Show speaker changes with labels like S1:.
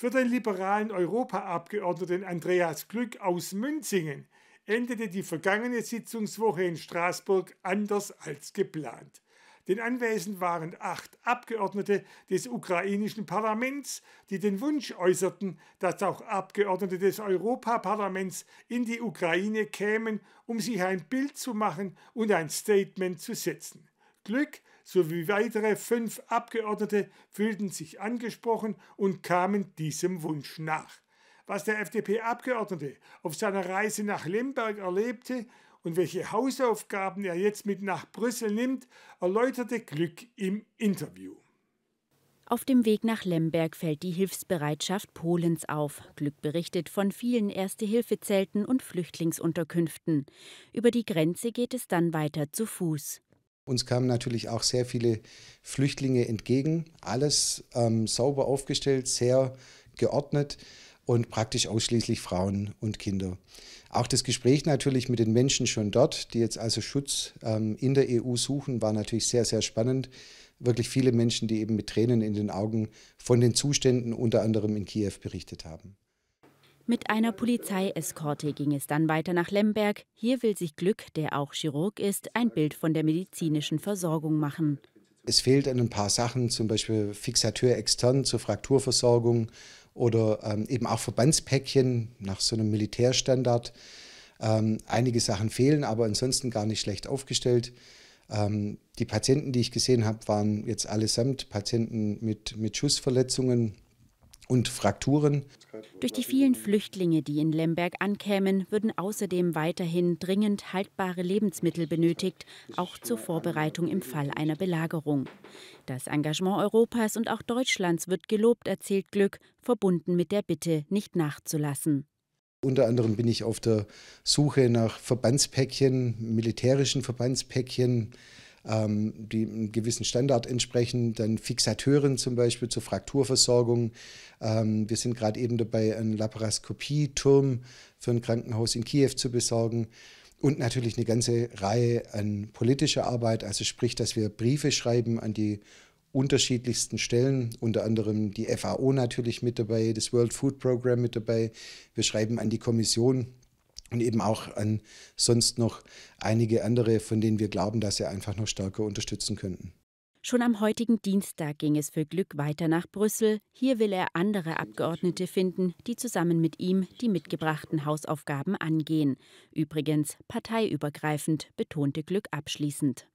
S1: Für den liberalen Europaabgeordneten Andreas Glück aus Münzingen endete die vergangene Sitzungswoche in Straßburg anders als geplant. Denn anwesend waren acht Abgeordnete des ukrainischen Parlaments, die den Wunsch äußerten, dass auch Abgeordnete des Europaparlaments in die Ukraine kämen, um sich ein Bild zu machen und ein Statement zu setzen. Glück sowie weitere fünf Abgeordnete fühlten sich angesprochen und kamen diesem Wunsch nach. Was der FDP-Abgeordnete auf seiner Reise nach Lemberg erlebte und welche Hausaufgaben er jetzt mit nach Brüssel nimmt, erläuterte Glück im Interview.
S2: Auf dem Weg nach Lemberg fällt die Hilfsbereitschaft Polens auf. Glück berichtet von vielen Erste-Hilfe-Zelten und Flüchtlingsunterkünften. Über die Grenze geht es dann weiter zu Fuß.
S3: Uns kamen natürlich auch sehr viele Flüchtlinge entgegen. Alles ähm, sauber aufgestellt, sehr geordnet und praktisch ausschließlich Frauen und Kinder. Auch das Gespräch natürlich mit den Menschen schon dort, die jetzt also Schutz ähm, in der EU suchen, war natürlich sehr, sehr spannend. Wirklich viele Menschen, die eben mit Tränen in den Augen von den Zuständen unter anderem in Kiew berichtet haben.
S2: Mit einer Polizeieskorte ging es dann weiter nach Lemberg. Hier will sich Glück, der auch Chirurg ist, ein Bild von der medizinischen Versorgung machen.
S3: Es fehlt an ein paar Sachen, zum Beispiel Fixateur extern zur Frakturversorgung oder ähm, eben auch Verbandspäckchen nach so einem Militärstandard. Ähm, einige Sachen fehlen, aber ansonsten gar nicht schlecht aufgestellt. Ähm, die Patienten, die ich gesehen habe, waren jetzt allesamt Patienten mit, mit Schussverletzungen und Frakturen.
S2: Durch die vielen Flüchtlinge, die in Lemberg ankämen, würden außerdem weiterhin dringend haltbare Lebensmittel benötigt, auch zur Vorbereitung im Fall einer Belagerung. Das Engagement Europas und auch Deutschlands wird gelobt, erzählt Glück, verbunden mit der Bitte, nicht nachzulassen.
S3: Unter anderem bin ich auf der Suche nach Verbandspäckchen, militärischen Verbandspäckchen, ähm, die einem gewissen Standard entsprechen, dann Fixateuren zum Beispiel zur Frakturversorgung. Ähm, wir sind gerade eben dabei, einen Laparoskopieturm für ein Krankenhaus in Kiew zu besorgen. Und natürlich eine ganze Reihe an politischer Arbeit, also sprich, dass wir Briefe schreiben an die unterschiedlichsten Stellen, unter anderem die FAO natürlich mit dabei, das World Food Program mit dabei. Wir schreiben an die Kommission und eben auch an sonst noch einige andere, von denen wir glauben, dass sie einfach noch stärker unterstützen könnten.
S2: Schon am heutigen Dienstag ging es für Glück weiter nach Brüssel. Hier will er andere Abgeordnete finden, die zusammen mit ihm die mitgebrachten Hausaufgaben angehen. Übrigens parteiübergreifend, betonte Glück abschließend.